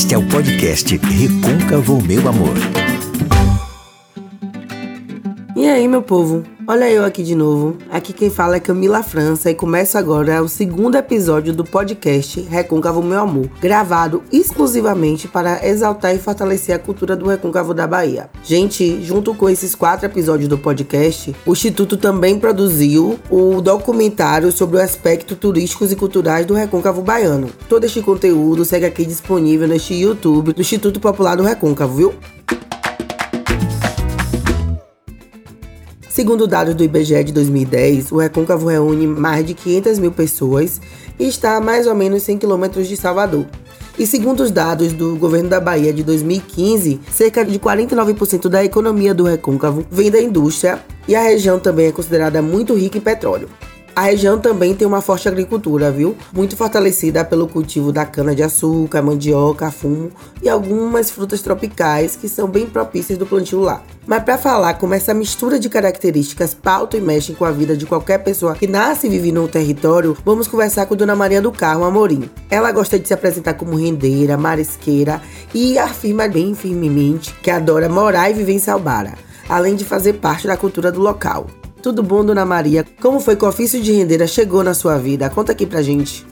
Este é o podcast Recôncavo Meu Amor. E aí, meu povo? Olha eu aqui de novo. Aqui quem fala é Camila França e começa agora o segundo episódio do podcast Recôncavo Meu Amor, gravado exclusivamente para exaltar e fortalecer a cultura do Recôncavo da Bahia. Gente, junto com esses quatro episódios do podcast, o Instituto também produziu o documentário sobre os aspectos turísticos e culturais do Recôncavo Baiano. Todo este conteúdo segue aqui disponível neste YouTube do Instituto Popular do Recôncavo, viu? Segundo dados do IBGE de 2010, o Recôncavo reúne mais de 500 mil pessoas e está a mais ou menos 100 quilômetros de Salvador. E segundo os dados do governo da Bahia de 2015, cerca de 49% da economia do Recôncavo vem da indústria e a região também é considerada muito rica em petróleo. A região também tem uma forte agricultura, viu? Muito fortalecida pelo cultivo da cana-de-açúcar, mandioca, fumo e algumas frutas tropicais que são bem propícias do plantio lá. Mas para falar como essa mistura de características pauta e mexe com a vida de qualquer pessoa que nasce e vive no território, vamos conversar com Dona Maria do Carmo Amorim. Ela gosta de se apresentar como rendeira, marisqueira e afirma bem firmemente que adora morar e viver em Salbara, além de fazer parte da cultura do local. Tudo bom, Dona Maria? Como foi que o ofício de rendeira chegou na sua vida? Conta aqui pra gente.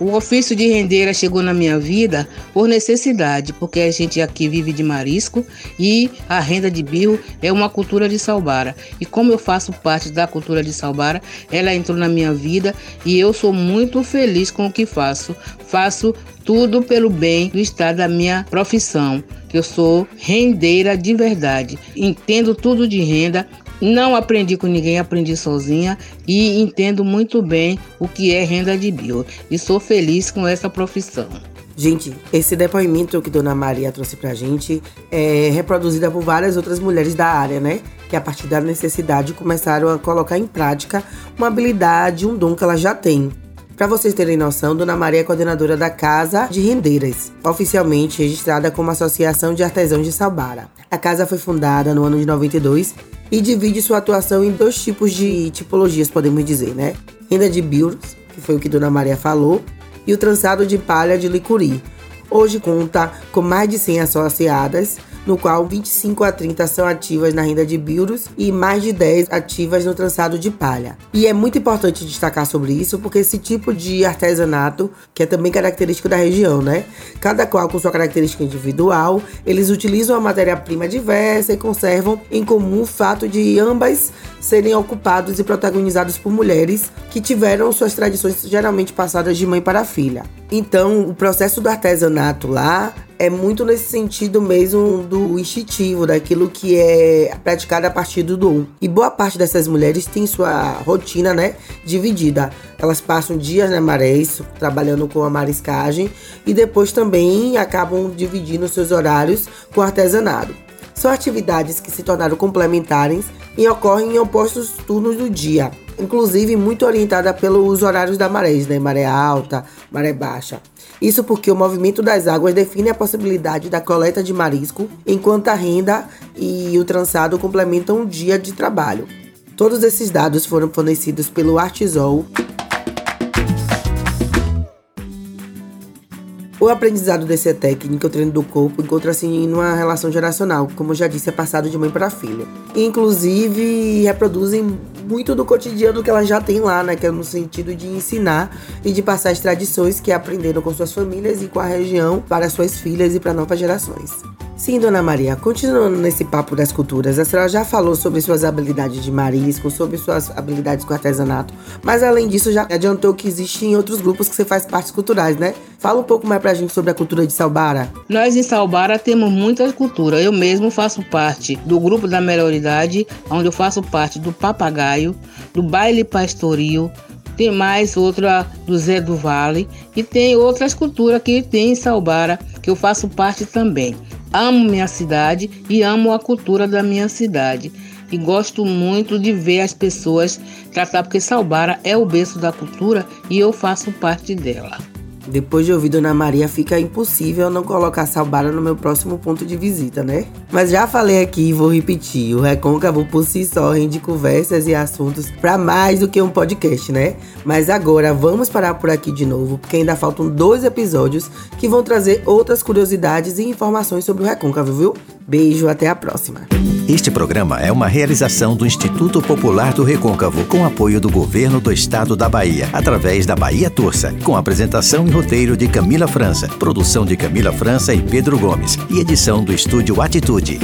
O ofício de rendeira chegou na minha vida por necessidade, porque a gente aqui vive de marisco e a renda de birro é uma cultura de Salbara. E como eu faço parte da cultura de Salbara, ela entrou na minha vida e eu sou muito feliz com o que faço. Faço tudo pelo bem do estado da minha profissão, que eu sou rendeira de verdade. Entendo tudo de renda, não aprendi com ninguém, aprendi sozinha e entendo muito bem o que é renda de bio. E sou feliz com essa profissão. Gente, esse depoimento que Dona Maria trouxe pra gente é reproduzida por várias outras mulheres da área, né? Que a partir da necessidade começaram a colocar em prática uma habilidade, um dom que ela já tem. Para vocês terem noção, Dona Maria é coordenadora da Casa de Rendeiras, oficialmente registrada como Associação de Artesãos de Salbara. A casa foi fundada no ano de 92 e divide sua atuação em dois tipos de tipologias, podemos dizer, né? Renda de bios, que foi o que Dona Maria falou, e o trançado de palha de licuri. Hoje conta com mais de 100 associadas, no qual 25 a 30 são ativas na renda de biuros e mais de 10 ativas no trançado de palha. E é muito importante destacar sobre isso porque esse tipo de artesanato, que é também característico da região, né? Cada qual com sua característica individual, eles utilizam a matéria-prima diversa e conservam em comum o fato de ambas serem ocupados e protagonizados por mulheres que tiveram suas tradições geralmente passadas de mãe para filha. Então, o processo do artesanato lá é muito nesse sentido mesmo do instintivo, daquilo que é praticado a partir do dom. E boa parte dessas mulheres tem sua rotina, né, dividida. Elas passam dias na marés, trabalhando com a mariscagem, e depois também acabam dividindo seus horários com artesanato. São atividades que se tornaram complementares e ocorrem em opostos turnos do dia, inclusive muito orientada pelos horários da maré, né? Maré alta, maré baixa. Isso porque o movimento das águas define a possibilidade da coleta de marisco, enquanto a renda e o trançado complementam um dia de trabalho. Todos esses dados foram fornecidos pelo Artisol. O aprendizado dessa técnica, o treino do corpo, encontra-se em uma relação geracional, como já disse, é passado de mãe para filha. Inclusive, reproduzem muito do cotidiano que elas já têm lá, né? Que é no sentido de ensinar e de passar as tradições que aprenderam com suas famílias e com a região para suas filhas e para novas gerações. Sim, Dona Maria, continuando nesse papo das culturas, a senhora já falou sobre suas habilidades de marisco, sobre suas habilidades com artesanato, mas além disso já adiantou que existem outros grupos que você faz partes culturais, né? Fala um pouco mais pra gente sobre a cultura de Salbara. Nós em Salbara temos muita cultura. Eu mesmo faço parte do grupo da melhor idade, onde eu faço parte do papagaio, do baile pastoril, tem mais outra do Zé do Vale e tem outras culturas que tem em Salbara que eu faço parte também. Amo minha cidade e amo a cultura da minha cidade. E gosto muito de ver as pessoas tratar, porque Salbara é o berço da cultura e eu faço parte dela. Depois de ouvir Dona Maria, fica impossível não colocar Salbara no meu próximo ponto de visita, né? Mas já falei aqui e vou repetir: o Recôncavo por si só rende conversas e assuntos para mais do que um podcast, né? Mas agora vamos parar por aqui de novo, porque ainda faltam dois episódios que vão trazer outras curiosidades e informações sobre o Recôncavo, viu? Beijo, até a próxima. Este programa é uma realização do Instituto Popular do Recôncavo, com apoio do Governo do Estado da Bahia, através da Bahia Torça, com apresentação e roteiro de Camila França, produção de Camila França e Pedro Gomes, e edição do Estúdio Atitude.